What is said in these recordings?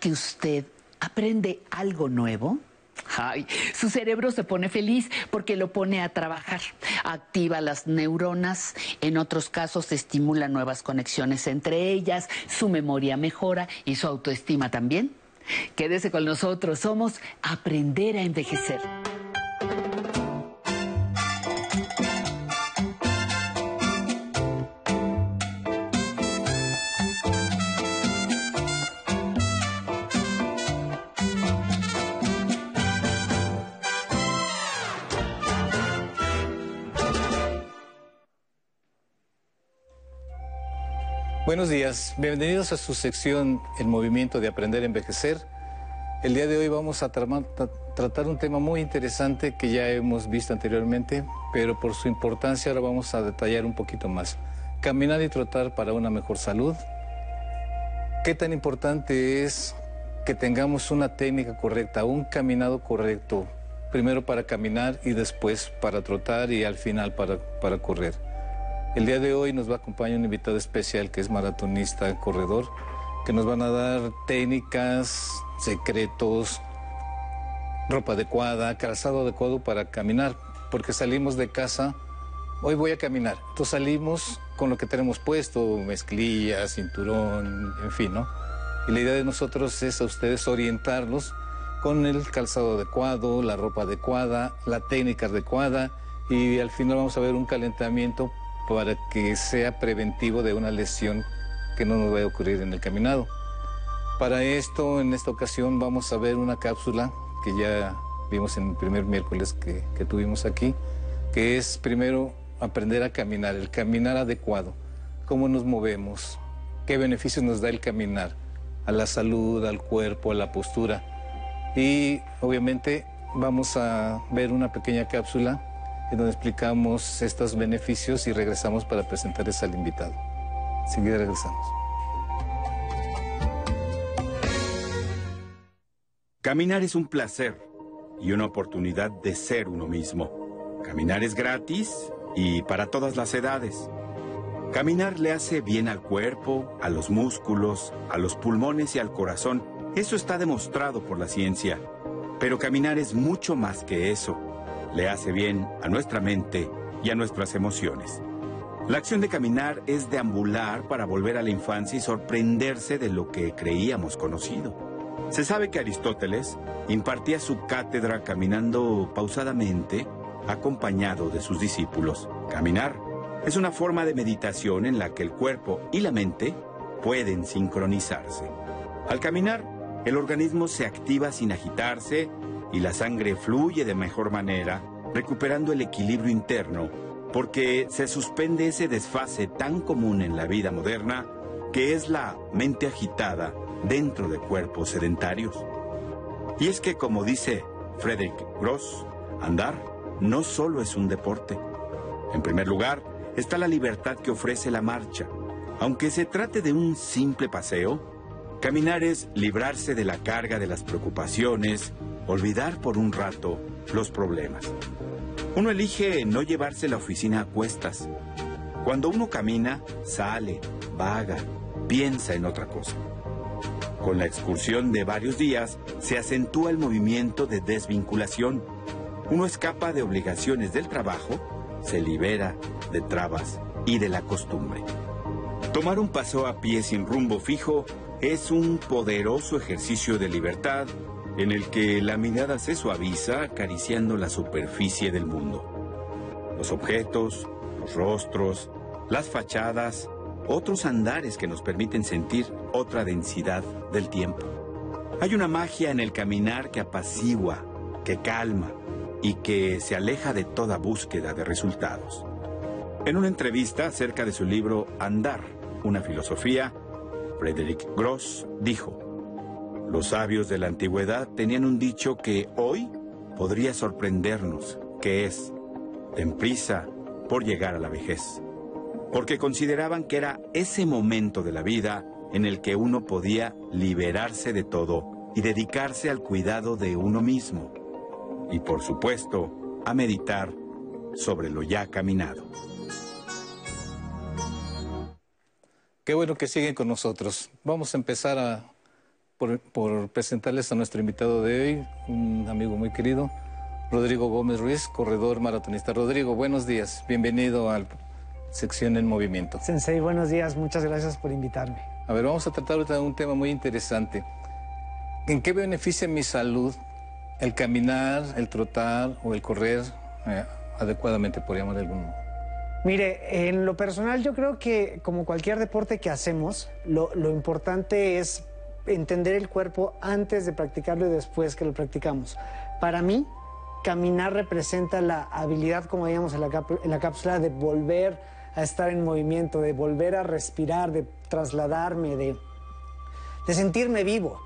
que usted aprende algo nuevo, Ay, su cerebro se pone feliz porque lo pone a trabajar, activa las neuronas, en otros casos estimula nuevas conexiones entre ellas, su memoria mejora y su autoestima también. Quédese con nosotros, somos Aprender a Envejecer. Buenos días, bienvenidos a su sección El movimiento de aprender a envejecer. El día de hoy vamos a tratar un tema muy interesante que ya hemos visto anteriormente, pero por su importancia ahora vamos a detallar un poquito más. Caminar y trotar para una mejor salud. ¿Qué tan importante es que tengamos una técnica correcta, un caminado correcto, primero para caminar y después para trotar y al final para, para correr? El día de hoy nos va a acompañar un invitado especial que es maratonista, corredor, que nos van a dar técnicas, secretos, ropa adecuada, calzado adecuado para caminar, porque salimos de casa, hoy voy a caminar, entonces salimos con lo que tenemos puesto, mezclilla, cinturón, en fin, ¿no? Y la idea de nosotros es a ustedes orientarlos con el calzado adecuado, la ropa adecuada, la técnica adecuada y al final vamos a ver un calentamiento para que sea preventivo de una lesión que no nos vaya a ocurrir en el caminado. Para esto, en esta ocasión, vamos a ver una cápsula que ya vimos en el primer miércoles que, que tuvimos aquí, que es primero aprender a caminar, el caminar adecuado, cómo nos movemos, qué beneficios nos da el caminar a la salud, al cuerpo, a la postura. Y obviamente vamos a ver una pequeña cápsula en donde explicamos estos beneficios y regresamos para presentarles al invitado. Enseguida regresamos. Caminar es un placer y una oportunidad de ser uno mismo. Caminar es gratis y para todas las edades. Caminar le hace bien al cuerpo, a los músculos, a los pulmones y al corazón. Eso está demostrado por la ciencia. Pero caminar es mucho más que eso le hace bien a nuestra mente y a nuestras emociones. La acción de caminar es deambular para volver a la infancia y sorprenderse de lo que creíamos conocido. Se sabe que Aristóteles impartía su cátedra caminando pausadamente, acompañado de sus discípulos. Caminar es una forma de meditación en la que el cuerpo y la mente pueden sincronizarse. Al caminar, el organismo se activa sin agitarse y la sangre fluye de mejor manera, recuperando el equilibrio interno, porque se suspende ese desfase tan común en la vida moderna que es la mente agitada dentro de cuerpos sedentarios. Y es que, como dice Frederick Gross, andar no solo es un deporte. En primer lugar, está la libertad que ofrece la marcha. Aunque se trate de un simple paseo, caminar es librarse de la carga de las preocupaciones, olvidar por un rato los problemas. Uno elige no llevarse la oficina a cuestas. Cuando uno camina, sale, vaga, piensa en otra cosa. Con la excursión de varios días se acentúa el movimiento de desvinculación. Uno escapa de obligaciones del trabajo, se libera de trabas y de la costumbre. Tomar un paso a pie sin rumbo fijo es un poderoso ejercicio de libertad en el que la mirada se suaviza acariciando la superficie del mundo. Los objetos, los rostros, las fachadas, otros andares que nos permiten sentir otra densidad del tiempo. Hay una magia en el caminar que apacigua, que calma y que se aleja de toda búsqueda de resultados. En una entrevista acerca de su libro Andar, una filosofía, Frederick Gross dijo, los sabios de la antigüedad tenían un dicho que hoy podría sorprendernos, que es, ten prisa por llegar a la vejez, porque consideraban que era ese momento de la vida en el que uno podía liberarse de todo y dedicarse al cuidado de uno mismo, y por supuesto, a meditar sobre lo ya caminado. Qué bueno que siguen con nosotros. Vamos a empezar a por, presentarles a nuestro invitado de hoy, un amigo muy querido, Rodrigo Gómez Ruiz, corredor maratonista. Rodrigo, buenos días, bienvenido a Sección en Movimiento. Sensei, buenos días, muchas gracias por invitarme. A ver, vamos a tratar ahorita de un tema muy interesante. ¿En qué beneficia mi salud el caminar, el trotar o el correr eh, adecuadamente, podríamos de algún Mire, en lo personal yo creo que como cualquier deporte que hacemos, lo, importante es entender el cuerpo antes de practicarlo y después que lo practicamos. Para mí, caminar representa la habilidad, como digamos en la, en la cápsula, de volver a estar en movimiento, de volver a respirar, de trasladarme, de, de sentirme vivo.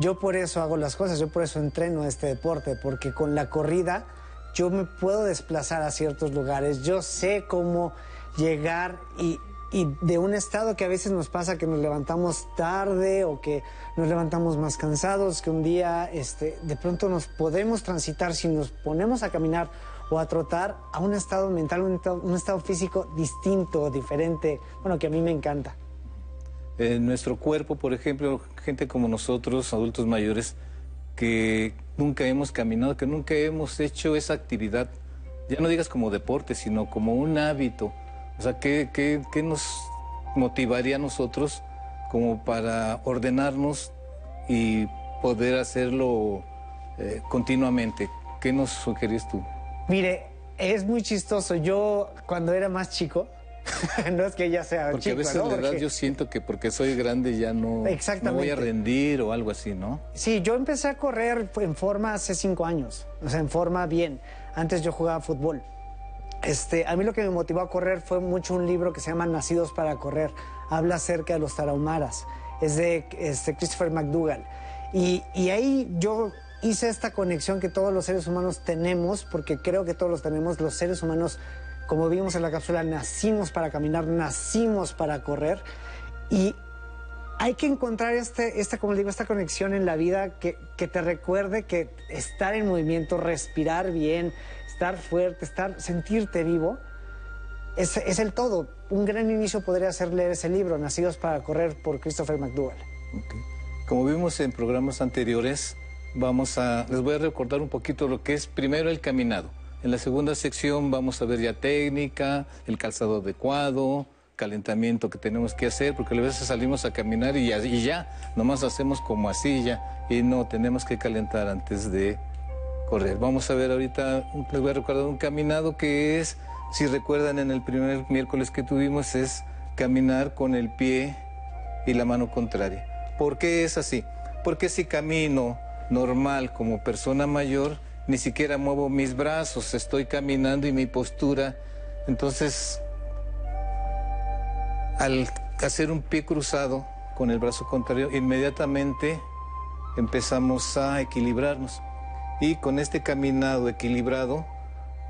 Yo por eso hago las cosas, yo por eso entreno este deporte, porque con la corrida yo me puedo desplazar a ciertos lugares, yo sé cómo llegar y, de un estado que a veces nos pasa que nos levantamos tarde o que nos levantamos más cansados, que un día este, de pronto nos podemos transitar si nos ponemos a caminar o a trotar a un estado mental, un estado, un estado físico distinto, diferente, bueno, que a mí me encanta. En nuestro cuerpo, por ejemplo, gente como nosotros, adultos mayores, que nunca hemos caminado, que nunca hemos hecho esa actividad, ya no digas como deporte, sino como un hábito. O sea, ¿qué, qué, qué nos motivaría a nosotros como para ordenarnos y poder hacerlo eh, continuamente? ¿Qué nos sugerís tú? Mire, es muy chistoso. Yo cuando era más chico, no es que ya sea porque a veces la edad yo siento que porque soy grande ya no, no, voy a rendir o algo así, ¿no? Sí, yo empecé a correr en forma hace cinco años, o sea, en forma bien. Antes yo jugaba fútbol. Este, a mí lo que me motivó a correr fue mucho un libro que se llama Nacidos para Correr. Habla acerca de los tarahumaras. Es de este, Christopher McDougall. Y, y ahí yo hice esta conexión que todos los seres humanos tenemos, porque creo que todos los tenemos, los seres humanos como vimos en la cápsula, nacimos para caminar, nacimos para correr y hay que encontrar este, esta, como digo, esta conexión en la vida que, te recuerde que estar en movimiento, respirar bien, estar fuerte, estar, sentirte vivo, es, el todo. Un gran inicio podría ser leer ese libro, Nacidos para Correr, por Christopher McDougall. Como vimos en programas anteriores, vamos a, les voy a recordar un poquito lo que es primero el caminado. En la segunda sección vamos a ver ya técnica, el calzado adecuado, calentamiento que tenemos que hacer, porque a veces salimos a caminar y ya, y ya, nomás hacemos como así y no, tenemos que calentar antes de correr. Vamos a ver ahorita, les voy a recordar un caminado que es, si recuerdan en el primer miércoles que tuvimos, es caminar con el pie y la mano contraria. ¿Por qué es así? Porque si camino normal como persona mayor, ni siquiera muevo mis brazos, estoy caminando y mi postura. Entonces, al hacer un pie cruzado con el brazo contrario, inmediatamente empezamos a equilibrarnos. Y con este caminado equilibrado,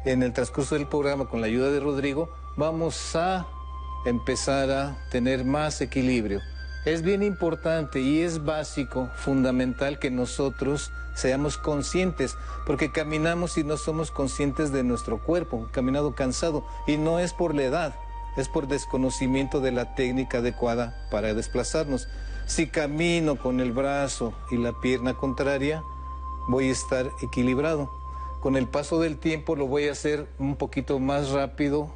en el transcurso del programa, con la ayuda de Rodrigo, vamos a empezar a tener más equilibrio. Es bien importante y es básico, fundamental que nosotros seamos conscientes, porque caminamos y no somos conscientes de nuestro cuerpo, caminado cansado, y no es por la edad, es por desconocimiento de la técnica adecuada para desplazarnos. Si camino con el brazo y la pierna contraria, voy a estar equilibrado. Con el paso del tiempo lo voy a hacer un poquito más rápido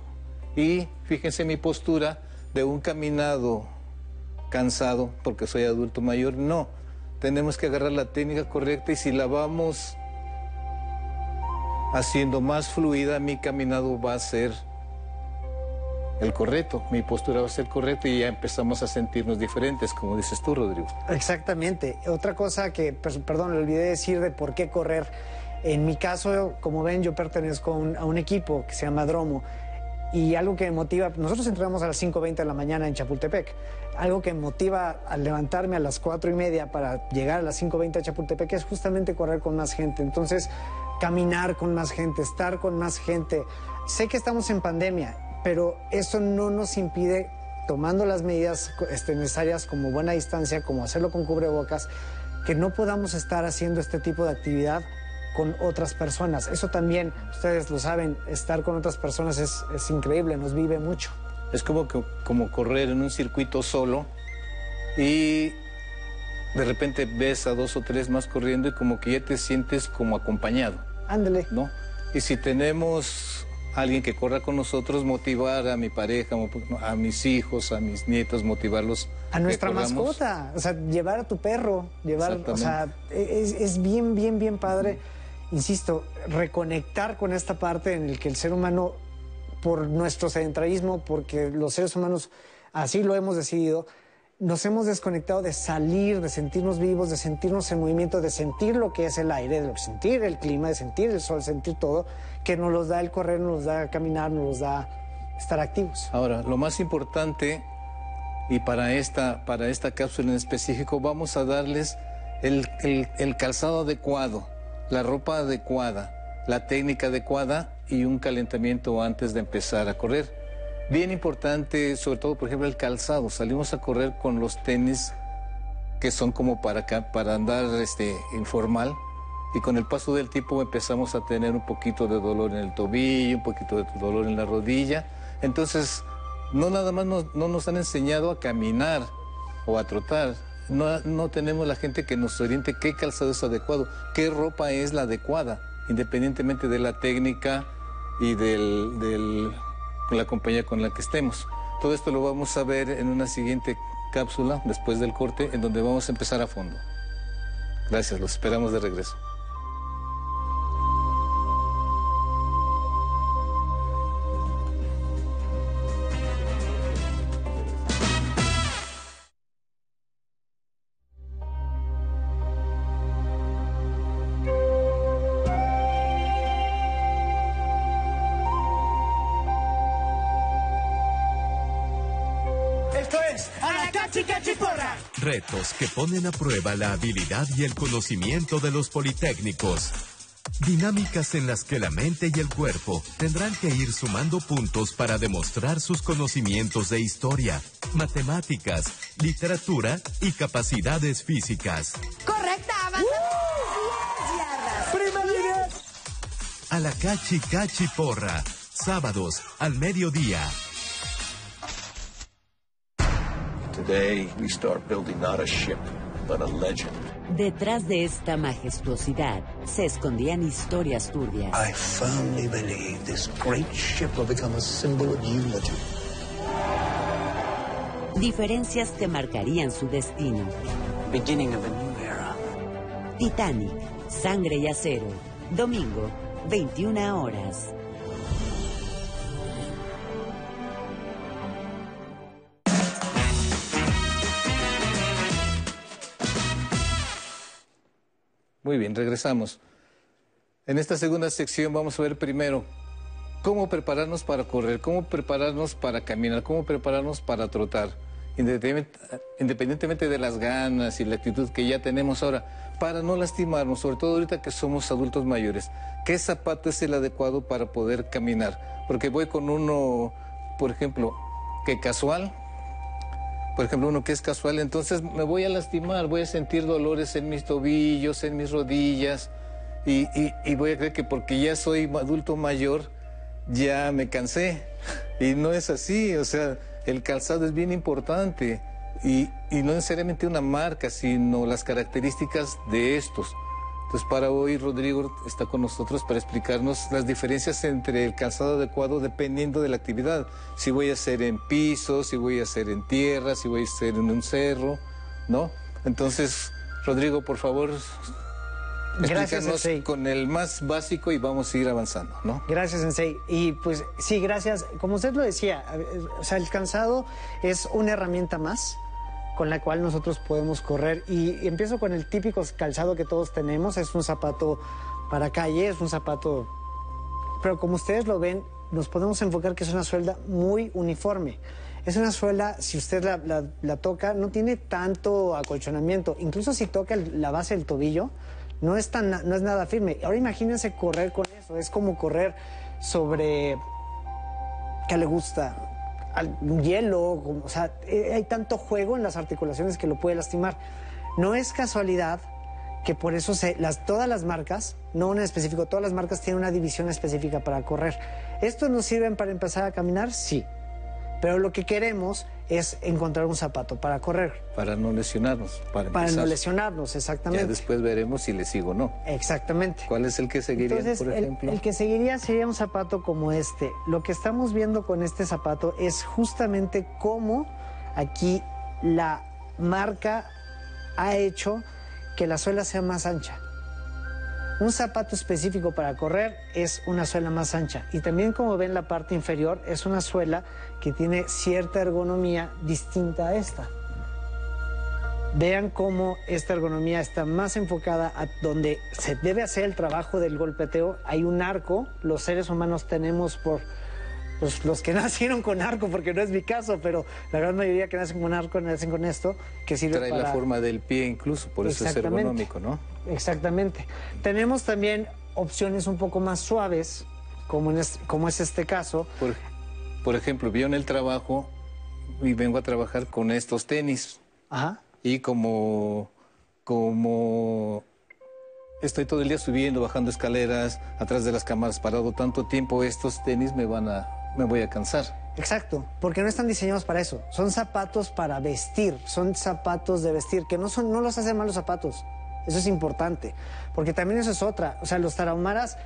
y fíjense mi postura de un caminado cansado porque soy adulto mayor, no. Tenemos que agarrar la técnica correcta y si la vamos haciendo más fluida, mi caminado va a ser el correcto, mi postura va a ser correcta y ya empezamos a sentirnos diferentes, como dices tú, Rodrigo. Exactamente. Otra cosa que, perdón, le olvidé decir de por qué correr. En mi caso, como ven, yo pertenezco a un equipo que se llama Dromo y algo que motiva, nosotros entrenamos a las 5.20 de la mañana en Chapultepec. Algo que motiva a levantarme a las 4 y media para llegar a las 5.20 a Chapultepec es justamente correr con más gente. Entonces, caminar con más gente, estar con más gente. Sé que estamos en pandemia, pero eso no nos impide, tomando las medidas este, necesarias como buena distancia, como hacerlo con cubrebocas, que no podamos estar haciendo este tipo de actividad con otras personas. Eso también, ustedes lo saben, estar con otras personas es, es increíble, nos vive mucho. Es como, que, como correr en un circuito solo y de repente ves a dos o tres más corriendo y como que ya te sientes como acompañado. Ándale. ¿No? Y si tenemos alguien que corra con nosotros, motivar a mi pareja, a mis hijos, a mis nietos, motivarlos. A nuestra mascota, o sea, llevar a tu perro, llevar, o sea, es, es, bien, bien, bien padre, insisto, reconectar con esta parte en el que el ser humano, por nuestro sedentarismo, porque los seres humanos así lo hemos decidido, nos hemos desconectado de salir, de sentirnos vivos, de sentirnos en movimiento, de sentir lo que es el aire, de sentir el clima, de sentir el sol, sentir todo, que nos los da el correr, nos da caminar, nos da estar activos. Ahora, lo más importante, y para esta, para esta cápsula en específico, vamos a darles el, el calzado adecuado, la ropa adecuada, la técnica adecuada y un calentamiento antes de empezar a correr. Bien importante, sobre todo, por ejemplo, el calzado. Salimos a correr con los tenis que son como para, para andar este, informal. Y con el paso del tiempo empezamos a tener un poquito de dolor en el tobillo, un poquito de dolor en la rodilla. Entonces, no nada más nos, no nos han enseñado a caminar o a trotar. No, no tenemos la gente que nos oriente qué calzado es adecuado, qué ropa es la adecuada, independientemente de la técnica y del, del con la compañía con la que estemos. Todo esto lo vamos a ver en una siguiente cápsula después del corte en donde vamos a empezar a fondo. Gracias, los esperamos de regreso. Retos que ponen a prueba la habilidad y el conocimiento de los politécnicos. Dinámicas en las que la mente y el cuerpo tendrán que ir sumando puntos para demostrar sus conocimientos de historia, matemáticas, literatura y capacidades físicas. Correcta, avanza. ¡Primera A la cachi cachi porra. Sábados al mediodía. Today we start building not a ship, but a legend. Detrás de esta majestuosidad se escondían historias turbias. I firmly believe this great ship will become a symbol of unity. Diferencias que marcarían su destino. Beginning of a new era. Titanic, Sangre y Acero. Domingo, 21 horas. Muy bien, regresamos. En esta segunda sección vamos a ver primero cómo prepararnos para correr, cómo prepararnos para caminar, cómo prepararnos para trotar, independientemente de las ganas y la actitud que ya tenemos ahora, para no lastimarnos, sobre todo ahorita que somos adultos mayores. ¿Qué zapato es el adecuado para poder caminar? Porque voy con uno, por ejemplo, que casual, por ejemplo, uno que es casual, entonces me voy a lastimar, voy a sentir dolores en mis tobillos, en mis rodillas, y, voy a creer que porque ya soy adulto mayor, ya me cansé. Y no es así, o sea, el calzado es bien importante, y, y no necesariamente una marca, sino las características de estos. Entonces, para hoy Rodrigo está con nosotros para explicarnos las diferencias entre el calzado adecuado dependiendo de la actividad. Si voy a hacer en piso, si voy a hacer en tierra, si voy a hacer en un cerro, ¿no? Entonces, Rodrigo, por favor, explícanos con el más básico y vamos a ir avanzando, ¿no? Gracias, Sensei. Y pues sí, gracias. Como usted lo decía, o sea, el calzado es una herramienta más con la cual nosotros podemos correr. Y empiezo con el típico calzado que todos tenemos, es un zapato para calle, es un zapato... Pero como ustedes lo ven, nos podemos enfocar que es una suelda muy uniforme. Es una suela, si usted la, toca, no tiene tanto acolchonamiento. Incluso si toca la base del tobillo, no es, tan, no es nada firme. Ahora imagínense correr con eso. Es como correr sobre... ¿Qué le gusta? Al hielo, o sea, eh, hay tanto juego en las articulaciones que lo puede lastimar. No es casualidad que por eso todas las marcas, no una en específico, todas las marcas tienen una división específica para correr. ¿Estos nos sirven para empezar a caminar? Sí. Pero lo que queremos es encontrar un zapato para correr. Para no lesionarnos. Para, no lesionarnos, exactamente. Ya después veremos si le sigo o no. Exactamente. ¿Cuál es el que seguiría, Entonces, por el- ejemplo? El, que seguiría sería un zapato como este. Lo que estamos viendo con este zapato es justamente cómo aquí la marca ha hecho que la suela sea más ancha. Un zapato específico para correr es una suela más ancha. Y también como ven la parte inferior es una suela que tiene cierta ergonomía distinta a esta. Vean cómo esta ergonomía está más enfocada a donde se debe hacer el trabajo del golpeteo. Hay un arco, los seres humanos tenemos por pues, los que nacieron con arco, porque no es mi caso, pero la gran mayoría que nacen con arco nacen con esto, que sirve Trae para... la forma del pie incluso, por eso es ergonómico, ¿no? Exactamente. Tenemos también opciones un poco más suaves, como, en es, como es este caso. Por, por ejemplo, yo en el trabajo y vengo a trabajar con estos tenis. Ajá. Y como, como estoy todo el día subiendo, bajando escaleras, atrás de las cámaras parado tanto tiempo, estos tenis me van a, me voy a cansar. Exacto, porque no están diseñados para eso. Son zapatos para vestir, son zapatos de vestir, que no, son, no los hacen mal los zapatos. Eso es importante, porque también eso es otra. O sea, los tarahumaras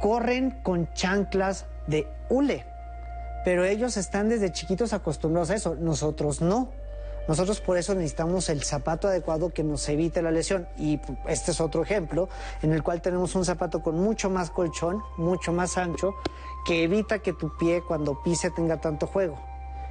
corren con chanclas de hule, pero ellos están desde chiquitos acostumbrados a eso, nosotros no. Nosotros por eso necesitamos el zapato adecuado que nos evite la lesión. Y este es otro ejemplo en el cual tenemos un zapato con mucho más colchón, mucho más ancho, que evita que tu pie cuando pise tenga tanto juego.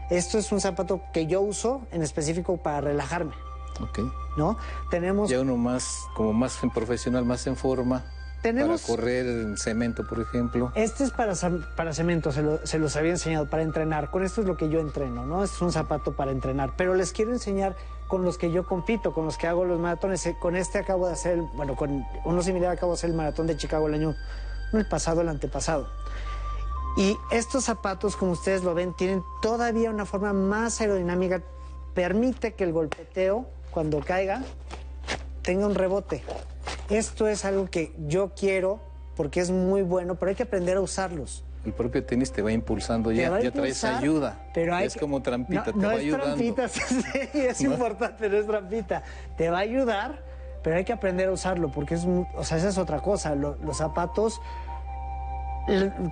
Esto es un zapato que yo uso en específico para relajarme, Ok. ¿no? Tenemos Ya uno más, como más en profesional, más en forma. Tenemos- Para correr en cemento, por ejemplo. Este es para, para cemento, se, lo- se los había enseñado, para entrenar. Con esto es lo que yo entreno, ¿no? Este es un zapato para entrenar. Pero les quiero enseñar con los que yo compito, con los que hago los maratones. Eh, Con este acabo de hacer, bueno, con uno similar acabo de hacer el maratón de Chicago el año, no el pasado, el antepasado. Y estos zapatos, como ustedes lo ven, tienen todavía una forma más aerodinámica. Permite que el golpeteo, cuando caiga, tenga un rebote. Esto es algo que yo quiero porque es muy bueno, pero hay que aprender a usarlos. El propio tenis te va impulsando Te ya, va ya traes ayuda. Pero hay es que- como trampita, no, te no va es ayudando. trampita, sí, es ¿No? importante, no es trampita. Te va a ayudar, pero hay que aprender a usarlo porque es, o sea, esa es otra cosa. Lo- los zapatos,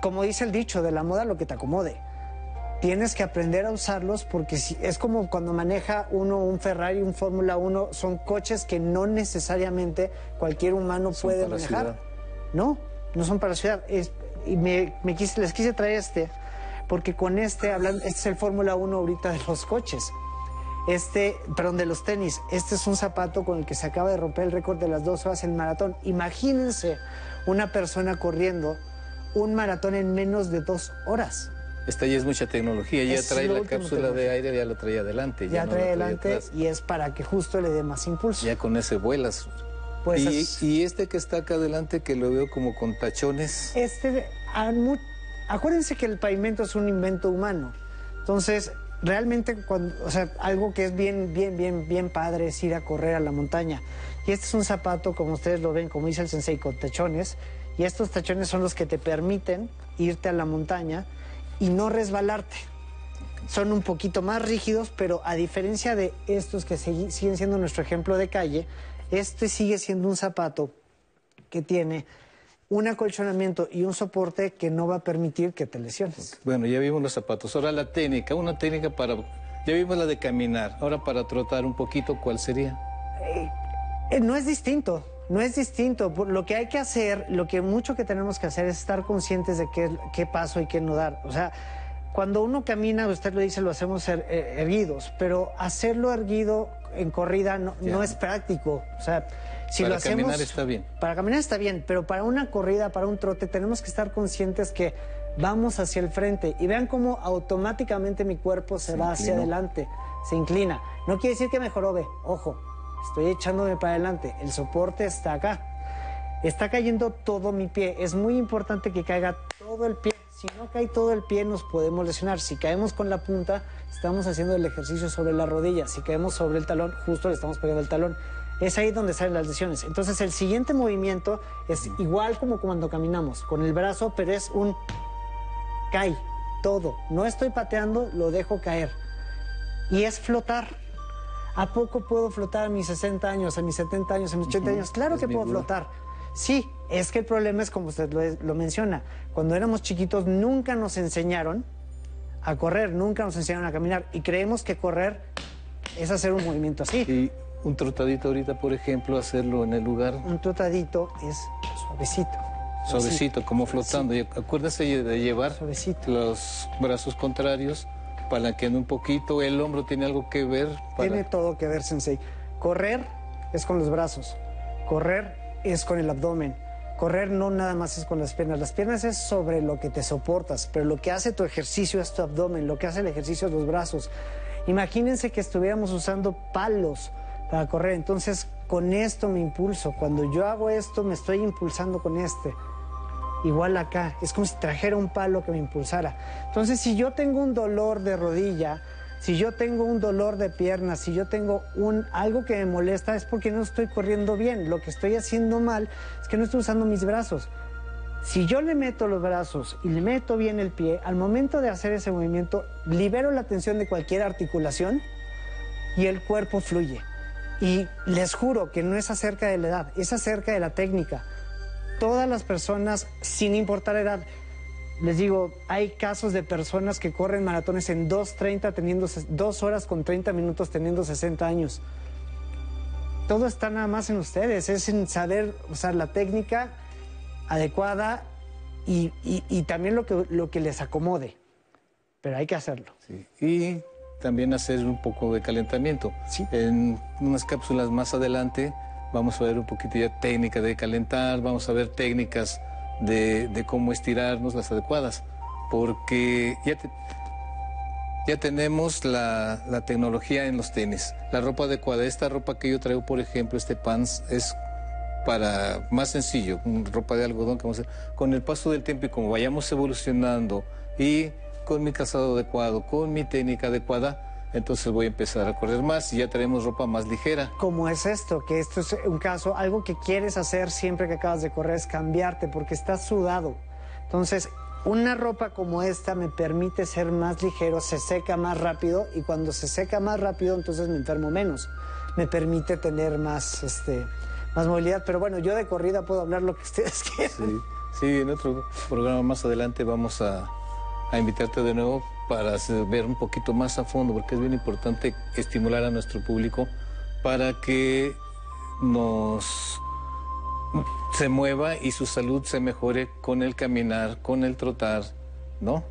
como dice el dicho, de la moda lo que te acomode. Tienes que aprender a usarlos porque si, es como cuando maneja uno un Ferrari, un Fórmula 1, son coches que no necesariamente cualquier humano Son puede manejar. No, no son para ciudad. Es- y me, me quise- les quise traer este, porque con este hablan, este es el Fórmula 1 ahorita de los coches. Este, perdón, de los tenis. Este es un zapato con el que se acaba de romper el récord de las dos horas en maratón. Imagínense una persona corriendo un maratón en menos de dos horas. Esta ya es mucha tecnología, ya Es trae la cápsula de aire, ya la trae adelante. Ya no trae la adelante atrás. y es para que justo le dé más impulso. Ya con ese vuelas. Pues y, es- y este que está acá adelante, que lo veo como con tachones. Este, acuérdense que el pavimento es un invento humano. Entonces, realmente, cuando, o sea, algo que es bien, bien, bien, bien padre es ir a correr a la montaña. Y este es un zapato, como ustedes lo ven, como dice el sensei, con tachones. Y estos tachones son los que te permiten irte a la montaña y no resbalarte. Son un poquito más rígidos, pero a diferencia de estos que siguen siendo nuestro ejemplo de calle, este sigue siendo un zapato que tiene un acolchonamiento y un soporte que no va a permitir que te lesiones. Bueno, ya vimos los zapatos. Ahora la técnica, una técnica para... Ya vimos la de caminar. Ahora para trotar un poquito, ¿cuál sería? Eh, no es distinto, no es distinto. Lo que hay que hacer, lo que mucho que tenemos que hacer es estar conscientes de qué, qué paso y qué no dar. O sea, cuando uno camina, usted lo dice, lo hacemos er- erguidos, pero hacerlo erguido en corrida no, es práctico. O sea, si Para lo hacemos... caminar está bien. Para caminar está bien, pero para una corrida, para un trote, tenemos que estar conscientes que vamos hacia el frente y vean cómo automáticamente mi cuerpo se, Se va hacia adelante, se inclina. No quiere decir que mejoró, ve, ojo, estoy echándome para adelante, el soporte está acá. Está cayendo todo mi pie, es muy importante que caiga todo el pie. Si no cae todo el pie nos podemos lesionar. Si caemos con la punta, estamos haciendo el ejercicio sobre la rodilla. Si caemos sobre el talón, justo le estamos pegando el talón. Es ahí donde salen las lesiones. Entonces el siguiente movimiento es igual como cuando caminamos, con el brazo, pero es un cae todo. No estoy pateando, lo dejo caer. y es flotar. ¿A poco puedo flotar a mis 60 años, a mis 70 años, a mis 80 años? Claro Es que puedo duda. flotar. Sí, es que el problema es como usted lo, lo menciona. Cuando éramos chiquitos nunca nos enseñaron a correr, nunca nos enseñaron a caminar y creemos que correr es hacer un movimiento así. Y un trotadito ahorita, por ejemplo, hacerlo en el lugar Un trotadito es suavecito. suavecito, como flotando. Y acuérdese de llevar Suavecito. los brazos contrarios, palanqueando un poquito. El hombro tiene algo que ver. para- Tiene todo que ver, Sensei. Correr es con los brazos. Correr es con el abdomen. Correr no nada más es con las piernas. Las piernas es sobre lo que te soportas, pero lo que hace tu ejercicio es tu abdomen, lo que hace el ejercicio es los brazos. Imagínense que estuviéramos usando palos para correr. Entonces, con esto me impulso. Cuando yo hago esto, me estoy impulsando con este. Igual acá, es como si trajera un palo que me impulsara. Entonces, si yo tengo un dolor de rodilla, si yo tengo un dolor de pierna, si yo tengo un algo que me molesta, es porque no estoy corriendo bien. Lo que estoy haciendo mal es que no estoy usando mis brazos. Si yo le meto los brazos y le meto bien el pie, al momento de hacer ese movimiento, libero la tensión de cualquier articulación y el cuerpo fluye. Y les juro que no es acerca de la edad, es acerca de la técnica. Todas las personas, sin importar edad, les digo, hay casos de personas que corren maratones en 2.30 teniendo, ses- dos horas con 30 minutos teniendo 60 años. Todo está nada más en ustedes, es en saber usar la técnica adecuada y, y- y también lo que, lo que les acomode. Pero hay que hacerlo. Sí. Y también hacer un poco de calentamiento. Sí. En unas cápsulas más adelante vamos a ver un poquito ya técnica de calentar, vamos a ver técnicas de, cómo estirarnos las adecuadas, porque ya, ya tenemos la, la tecnología en los tenis, la ropa adecuada. Esta ropa que yo traigo, por ejemplo, este pants, es para más sencillo, ropa de algodón. Con el paso del tiempo y como vayamos evolucionando y con mi calzado adecuado, con mi técnica adecuada, entonces voy a empezar a correr más y ya tenemos ropa más ligera. como es esto, que esto es un caso, algo que quieres hacer siempre que acabas de correr es cambiarte porque estás sudado. Entonces, una ropa como esta me permite ser más ligero, se seca más rápido y cuando se seca más rápido entonces me enfermo menos. Me permite tener más, este, más movilidad. Pero bueno, yo de corrida puedo hablar lo que ustedes quieran. Sí, sí, en otro programa más adelante vamos a, a invitarte de nuevo para ver un poquito más a fondo, porque es bien importante estimular a nuestro público para que nos se mueva y su salud se mejore con el caminar, con el trotar, ¿no?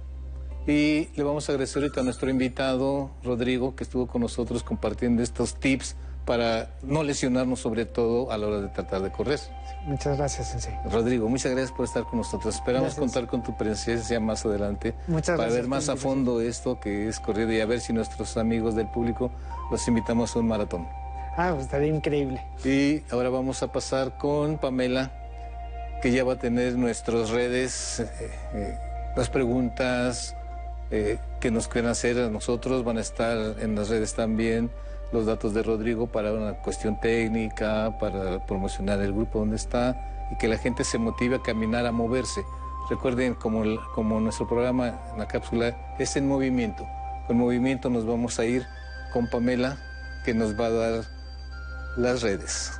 Y le vamos a agradecer ahorita a nuestro invitado, Rodrigo, que estuvo con nosotros compartiendo estos tips para no lesionarnos sobre todo a la hora de tratar de correr. Muchas gracias, Sensei. Rodrigo, muchas gracias por estar con nosotros. Esperamos Gracias. contar con tu presencia más adelante Muchas para gracias ver más a fondo esto que es corrido y a ver si nuestros amigos del público los invitamos a un maratón. Ah, pues estaría increíble. Y ahora vamos a pasar con Pamela, que ya va a tener nuestras redes, eh, eh, las preguntas eh, que nos quieran hacer a nosotros, van a estar en las redes también los datos de Rodrigo para una cuestión técnica, para promocionar el grupo donde está y que la gente se motive a caminar, a moverse. Recuerden, como, como nuestro programa, la cápsula, es en movimiento. Con movimiento nos vamos a ir con Pamela, que nos va a dar las redes.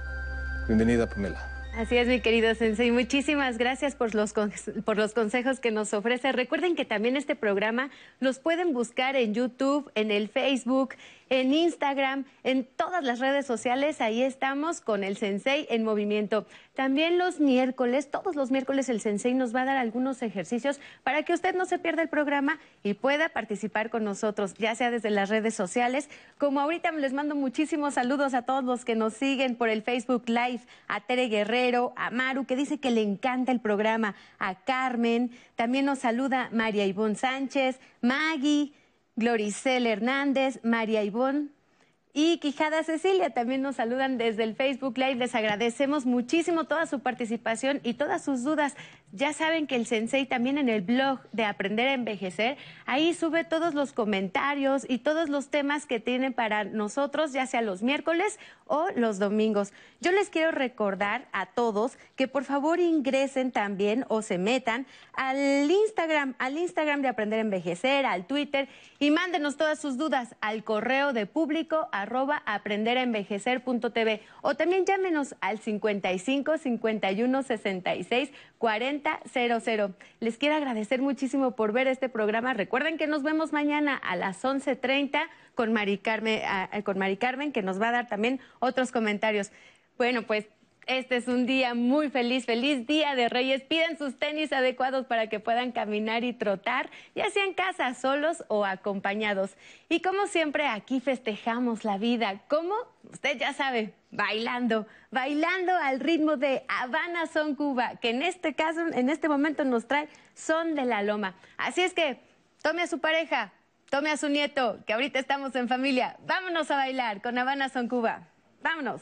Bienvenida, Pamela. Así es, mi querido Sensei. Muchísimas gracias por los, por los consejos que nos ofrece. Recuerden que también este programa los pueden buscar en YouTube, en el Facebook, en Instagram, en todas las redes sociales. Ahí estamos con el Sensei en movimiento. También los miércoles, todos los miércoles el Sensei nos va a dar algunos ejercicios para que usted no se pierda el programa y pueda participar con nosotros, ya sea desde las redes sociales, como ahorita les mando muchísimos saludos a todos los que nos siguen por el Facebook Live, a Tere Guerrero, a Maru, que dice que le encanta el programa, a Carmen, también nos saluda María Ivonne Sánchez, Maggie, Gloricel Hernández, María Ivonne, y Quijada Cecilia también nos saludan desde el Facebook Live. Les agradecemos muchísimo toda su participación y todas sus dudas. Ya saben que el Sensei también en el blog de Aprender a Envejecer, ahí sube todos los comentarios y todos los temas que tienen para nosotros, ya sea los miércoles o los domingos. Yo les quiero recordar a todos que por favor ingresen también o se metan al Instagram, al Instagram de Aprender a Envejecer, al Twitter y mándenos todas sus dudas al correo de público arroba aprenderaenvejecer.tv o también llámenos al 55 51 66 40 00. Les quiero agradecer muchísimo por ver este programa. Recuerden que nos vemos mañana a las 11.30 con Mari Carmen, con Mari Carmen, que nos va a dar también otros comentarios. Bueno, pues este es un día muy feliz, feliz día de Reyes. Piden sus tenis adecuados para que puedan caminar y trotar, ya sea en casa, solos o acompañados. Y como siempre, aquí festejamos la vida. ¿Cómo? Usted ya sabe, bailando, bailando al ritmo de Habana Son Cuba, que en este caso, en este momento nos trae Son de la Loma. Así es que tome a su pareja, tome a su nieto, que ahorita estamos en familia. Vámonos a bailar con Habana Son Cuba. Vámonos.